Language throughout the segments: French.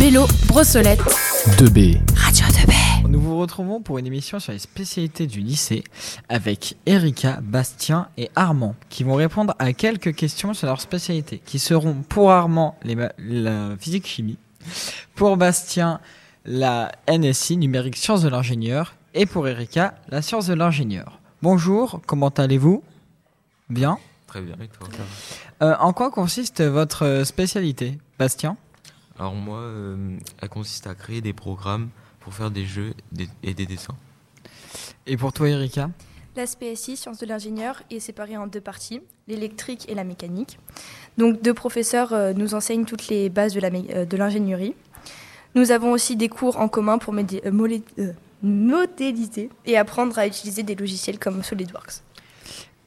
Bélo, Brossolette. 2B. Radio 2B. Nous vous retrouvons pour une émission sur les spécialités du lycée avec Erika, Bastien et Armand qui vont répondre à quelques questions sur leurs spécialités qui seront pour Armand les la physique-chimie, pour Bastien la NSI, numérique sciences de l'ingénieur et pour Erika la science de l'ingénieur. Bonjour, comment allez-vous? Bien? Très bien, et toi? Euh, en quoi consiste votre spécialité Bastien? Alors moi, euh, elle consiste à créer des programmes pour faire des jeux et des dessins. Et pour toi Erika? La SPSI, Sciences de l'ingénieur, est séparée en deux parties, l'électrique et la mécanique. Donc deux professeurs euh, nous enseignent toutes les bases de euh, de l'ingénierie. Nous avons aussi des cours en commun pour modéliser et apprendre à utiliser des logiciels comme SolidWorks.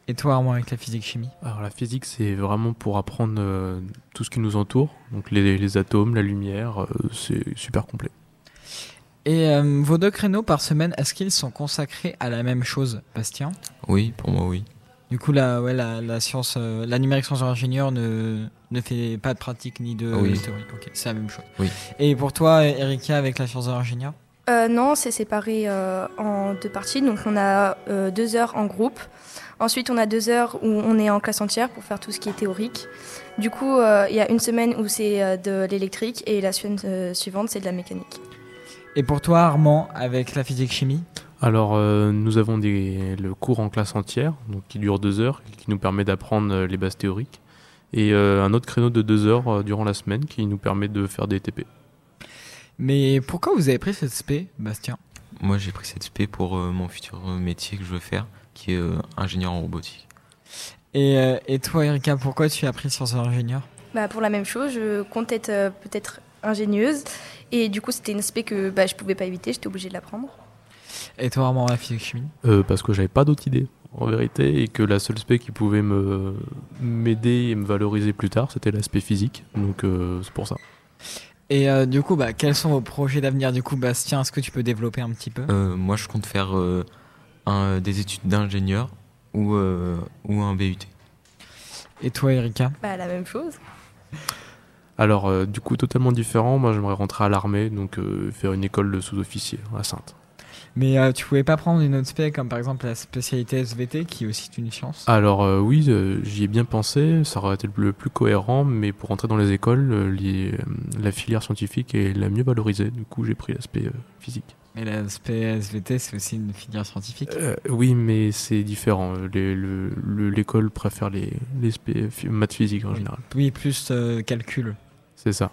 Et toi Armand avec la physique-chimie Alors la physique, c'est vraiment pour apprendre euh, tout ce qui nous entoure, donc les, les atomes, la lumière, euh, c'est super complet. Et euh, vos deux créneaux par semaine, est-ce qu'ils sont consacrés à la même chose, Bastien? Oui, pour moi, oui. Du coup, la, ouais, la, la science, euh, la numérique sciences de l'ingénieur ne, ne fait pas de pratique ni de Oui. théorie. Ok, c'est la même chose. Oui. Et pour toi, Erika, avec la science de l'ingénieur? Euh, non, c'est séparé euh, en deux parties. Donc on a euh, deux heures en groupe. Ensuite, on a deux heures où on est en classe entière pour faire tout ce qui est théorique. Du coup, euh, il y a une semaine où c'est euh, de l'électrique et la semaine euh, suivante, c'est de la mécanique. Et pour toi, Armand, avec la physique-chimie Alors euh, nous avons des, le cours en classe entière, donc qui dure deux heures, qui nous permet d'apprendre les bases théoriques, et euh, un autre créneau de deux heures euh, durant la semaine qui nous permet de faire des TP. Mais pourquoi vous avez pris cette spé, Bastien? Moi, j'ai pris cette spé pour euh, mon futur euh, métier que je veux faire, qui est euh, ingénieur en robotique. et, euh, et toi, Erika, pourquoi tu as pris sciences de l'ingénieur Bah, pour la même chose, je compte être euh, peut-être ingénieuse. Et du coup, c'était une aspect que bah, je pouvais pas éviter, j'étais obligée de l'apprendre. Et toi, Armand, la physique-chimie Euh, parce que j'avais pas d'autre idée en vérité et que la seule spé qui pouvait me m'aider et me valoriser plus tard c'était l'aspect physique donc euh, c'est pour ça Et euh, du coup, bah, quels sont vos projets d'avenir? Du coup, Bastien, est-ce que tu peux développer un petit peu? Euh, moi, je compte faire euh, un- des études d'ingénieur ou, euh, ou un BUT. Et toi, Erika? Bah, la même chose. alors euh, du coup totalement différent. Moi j'aimerais rentrer à l'armée donc euh, faire une école de sous-officier à Sainte Mais euh, tu pouvais pas prendre une autre spé comme par exemple la spécialité SVT qui est aussi une science? Alors euh, oui euh, j'y ai bien pensé. Ça aurait été le plus cohérent mais pour entrer dans les écoles euh, les- la filière scientifique est la mieux valorisée. Du coup j'ai pris l'aspect physique. Mais la spé SVT c'est aussi une filière scientifique? Oui mais c'est différent. Le- l'école préfère les, les maths physiques en Oui. général. Oui, plus calcul. c'est ça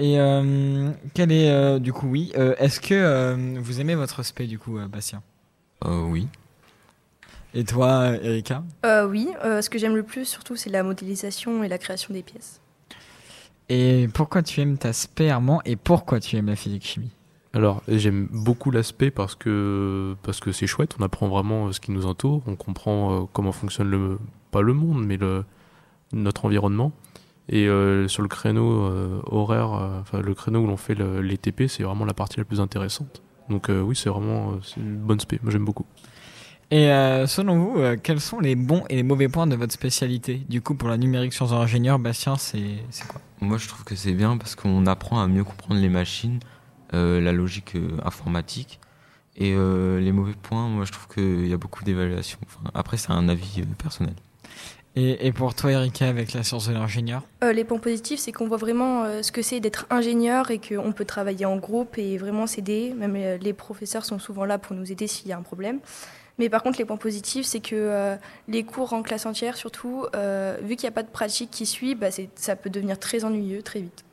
Et euh, quel est euh, du coup oui euh, Est-ce que euh, vous aimez votre spé du coup, euh, Bastien? Euh, oui. Et toi, Erika? Euh, oui, euh, ce que j'aime le plus surtout, c'est la modélisation et la création des pièces. Et pourquoi tu aimes ta spé Armand? Et pourquoi tu aimes la physique chimie? Alors, j'aime beaucoup l'aspect parce que parce que c'est chouette. On apprend vraiment ce qui nous entoure. On comprend comment fonctionne le pas le monde, mais le notre environnement. Et euh, sur le créneau euh, horaire, euh, enfin le créneau où l'on fait le- les TP, c'est vraiment la partie la plus intéressante. Donc euh, oui, c'est vraiment euh, une bonne spé. Moi, j'aime beaucoup. Et euh, selon vous, euh, quels sont les bons et les mauvais points de votre spécialité? Du coup, pour la numérique sciences de l'ingénieur, Bastien, c'est c'est quoi? Moi, je trouve que c'est bien parce qu'on apprend à mieux comprendre les machines, euh, la logique euh, informatique. Et euh, les mauvais points, moi, je trouve qu'il y a beaucoup d'évaluations. Enfin, après, c'est un avis euh, personnel. Et, et pour toi, Erika, avec la science de l'ingénieur Euh, les points positifs, c'est qu'on voit vraiment euh, ce que c'est d'être ingénieur et qu'on peut travailler en groupe et vraiment s'aider. Même euh, les professeurs sont souvent là pour nous aider s'il y a un problème. Mais par contre, les points positifs, c'est que euh, les cours en classe entière, surtout, euh, vu qu'il n'y a pas de pratique qui suit, bah, ça peut devenir très ennuyeux très vite.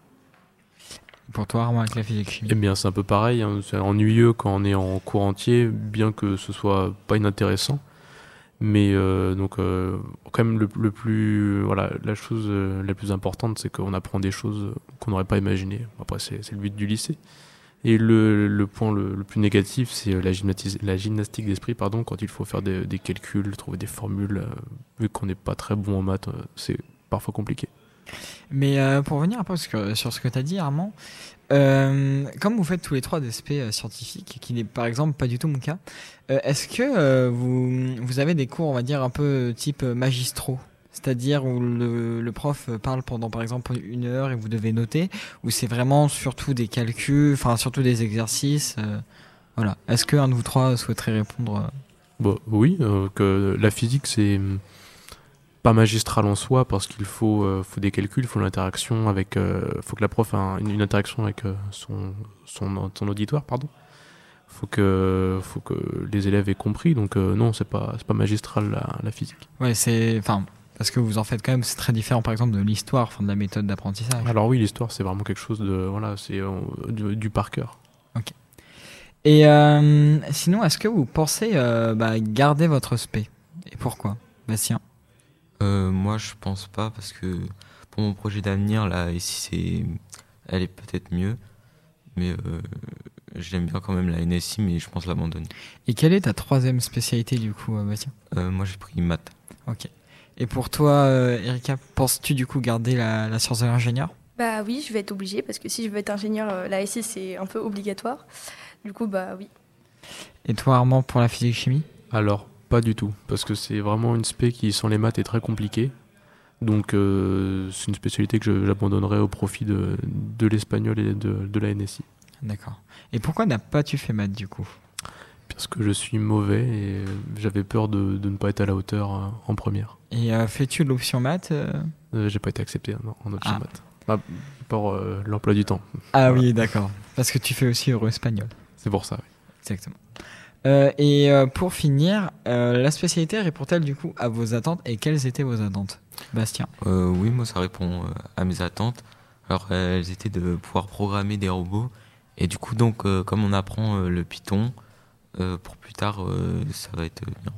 Pour toi, Armand, avec la physique chimie Eh bien, c'est un peu pareil. hein. C'est ennuyeux quand on est en cours entier, bien que ce soit pas inintéressant. Mais euh, donc, euh, quand même, le, plus, voilà, la chose euh, la plus importante, c'est qu'on apprend des choses qu'on n'aurait pas imaginées. Après, c'est le but du lycée. Et le, le point le, le plus négatif, c'est la, gymnatis- la gymnastique d'esprit, pardon, quand il faut faire des, des calculs, trouver des formules. euh, vu qu'on n'est pas très bon en maths, euh, c'est parfois compliqué. Mais euh, pour revenir un peu sur, ce que- tu as dit, Armand, euh, comme vous faites tous les trois des SP euh, scientifiques, qui n'est par exemple pas du tout mon cas, est-ce que vous, avez des cours, on va dire, un peu type magistraux? C'est-à-dire où le, prof parle pendant par exemple une heure et vous devez noter, ou c'est vraiment surtout des calculs, enfin surtout des exercices. voilà. Est-ce qu'un de vous trois souhaiterait répondre oui, que la physique c'est pas magistral en soi parce qu'il faut, euh, faut des calculs, il faut l'interaction avec, euh, faut que la prof ait un- une, interaction avec euh, son, son, son auditoire, pardon. Faut que, faut que les élèves aient compris. Donc non, c'est pas, c'est pas magistral la, la physique. Ouais, c'est. Enfin, parce que vous en faites quand même, c'est très différent par exemple de l'histoire, enfin de la méthode d'apprentissage. Alors oui, l'histoire c'est vraiment quelque chose de, voilà, c'est du, du par cœur. Et euh, sinon, est-ce que vous pensez bah, garder votre spé? Et pourquoi? Bastien? Euh, moi, je pense pas parce que pour mon projet d'avenir, là, ici, c'est, elle est peut-être mieux, mais euh, j'aime bien quand même la NSI, mais je pense l'abandonner. Et quelle est ta troisième spécialité du coup, euh, Bastien? Euh, moi, j'ai pris maths. Ok. Et pour toi, euh, Erika, penses-tu du coup garder la, la science de l'ingénieur? Bah oui, je vais être obligée parce que si je veux être ingénieur, euh, la SI c'est un peu obligatoire. Du coup, bah oui. Et toi, Armand, pour la physique-chimie? Alors, pas du tout, parce que c'est vraiment une spé qui, sans les maths, est très compliquée. Donc, euh, c'est une spécialité que j'abandonnerai au profit de, de l'espagnol et de, de la NSI. D'accord. Et pourquoi n'as pas tu fait maths du coup? Parce que je suis mauvais et j'avais peur de, de ne pas être à la hauteur euh, en première. Et euh, fais-tu l'option maths euh? J'ai pas été accepté non, en option Ah. maths. Ah, euh, l'emploi du temps. Ah Voilà. oui, d'accord. Parce que tu fais aussi euro espagnol. C'est pour ça. oui. Exactement. Euh, et euh, pour finir, euh, la spécialité répond-elle du coup à vos attentes et quelles étaient vos attentes? Bastien Euh, oui, moi, ça répond euh, à mes attentes. Alors, euh, elles étaient de pouvoir programmer des robots. Et du coup, donc, euh, comme on apprend euh, le Python, euh, pour plus tard, euh, ça va être bien.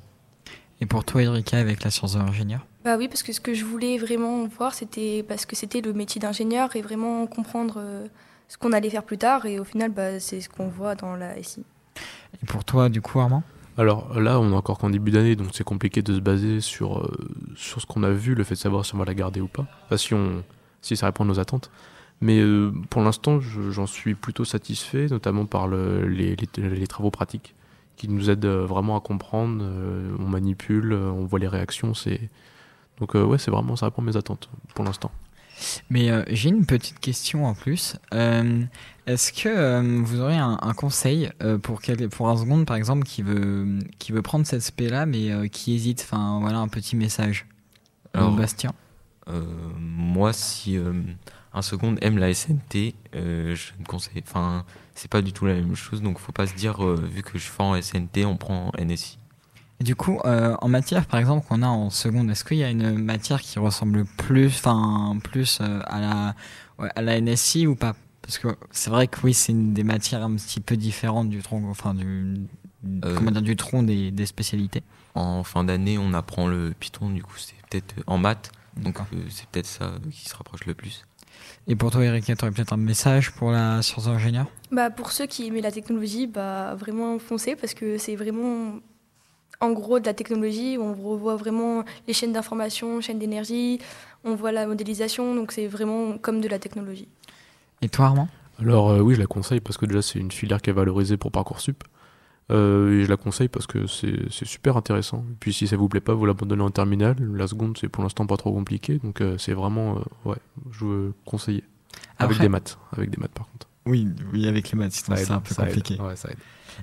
Et pour toi, Erika, avec la science de l'ingénieur? Bah oui, parce que ce que je voulais vraiment voir, c'était parce que c'était le métier d'ingénieur et vraiment comprendre euh, ce qu'on allait faire plus tard. Et au final, bah, c'est ce qu'on voit dans la SI. Et pour toi, du coup, Armand? Alors là, on est encore qu'en début d'année, donc c'est compliqué de se baser sur, euh, sur ce qu'on a vu, le fait de savoir si on va la garder ou pas, si, on, si ça répond à nos attentes. Mais euh, pour l'instant, je- j'en suis plutôt satisfait, notamment par le- les, les- travaux pratiques qui nous aident euh, vraiment à comprendre. on manipule, on voit les réactions. C'est donc ouais, c'est vraiment ça répond à mes attentes pour l'instant. Mais euh, j'ai une petite question en plus. Euh, Est-ce que euh, vous aurez un, un conseil pour, quel, pour un seconde, par exemple, qui veut, qui veut prendre cette spé-là, mais qui hésite? Enfin, voilà, un petit message. Alors, Bastien moi, si un second aime la SNT, je ne conseille. Enfin, c'est pas du tout la même chose, donc faut pas se dire, vu que je fort en SNT, on prend NSI. Et du coup, euh, en matière, par exemple, qu'on a en seconde, est-ce qu'il y a une matière qui ressemble plus, enfin, plus euh, à la, ouais, à la NSI ou pas? Parce que c'est vrai que oui, c'est une des matières un petit peu différentes du tronc, enfin du, Euh. comment dire, du tronc des, des spécialités. En fin d'année, on apprend le Python, du coup, c'est peut-être en maths, donc euh, c'est peut-être ça qui se rapproche le plus. Et pour toi, Erika, tu aurais peut-être un message pour la science de l'ingénieur Bah, pour ceux qui aimaient la technologie, bah, vraiment foncez parce que c'est vraiment en gros de la technologie. On revoit vraiment les chaînes d'information, chaînes d'énergie, on voit la modélisation, donc c'est vraiment comme de la technologie. Et toi, Armand? Alors euh, oui, je la conseille parce que déjà c'est une filière qui est valorisée pour Parcoursup. Euh, et je la conseille parce que c'est super intéressant. Et puis si ça vous plaît pas, vous l'abandonnez en terminale. La seconde, c'est pour l'instant pas trop compliqué. Donc euh, c'est vraiment, euh, ouais, je veux conseiller. Avec des maths. Avec des maths par contre. Oui, oui, avec les maths, c'est un peu ça aide. compliqué. Ouais, ça aide.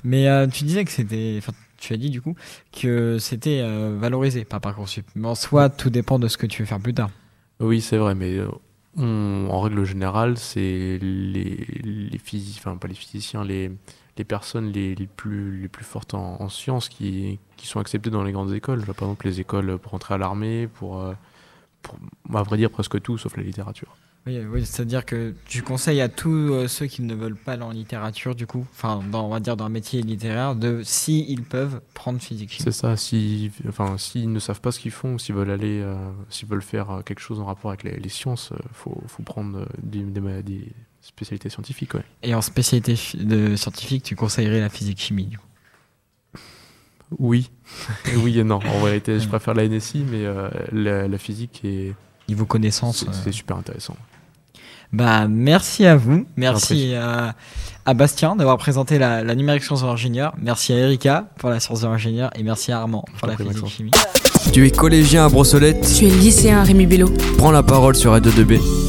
Mais euh, tu disais que c'était, enfin, tu as dit du coup que c'était euh, valorisé par Parcoursup. Mais en soi, tout dépend de ce que tu veux faire plus tard. Oui, c'est vrai, mais euh, en règle générale, c'est les, les physiciens, enfin pas les physiciens, les, les personnes les, les plus, les plus fortes en, en sciences qui, qui sont acceptées dans les grandes écoles. Par exemple, les écoles pour entrer à l'armée, pour, euh, pour, à vrai dire, presque tout, sauf la littérature. Oui, oui c'est-à-dire que tu conseilles à tous euh, ceux qui ne veulent pas aller en littérature, du coup, enfin, on va dire dans un métier littéraire, de, si ils peuvent, prendre physique. C'est ça, si, enfin, s'ils ne savent pas ce qu'ils font, ou s'ils veulent aller, euh, s'ils veulent faire euh, quelque chose en rapport avec les, les sciences, il faut, faut prendre des, des, ma- des spécialités scientifiques. Ouais. Et en spécialité de scientifique, tu conseillerais la physique chimie, du coup? Oui, Et oui et non. En vérité, je préfère la NSI, mais euh, la, la physique est Niveau connaissance. c'est euh, c'est super intéressant. Bah, merci à vous. Merci à, à Bastien d'avoir présenté la, la numérique science de l'ingénieur. Merci à Erika pour la science de l'ingénieur. Et merci à Armand Je pour la physique chimie. Tu es collégien à Brossolette Tu es lycéen Rémi Bello. Prends la parole sur Radio 2B.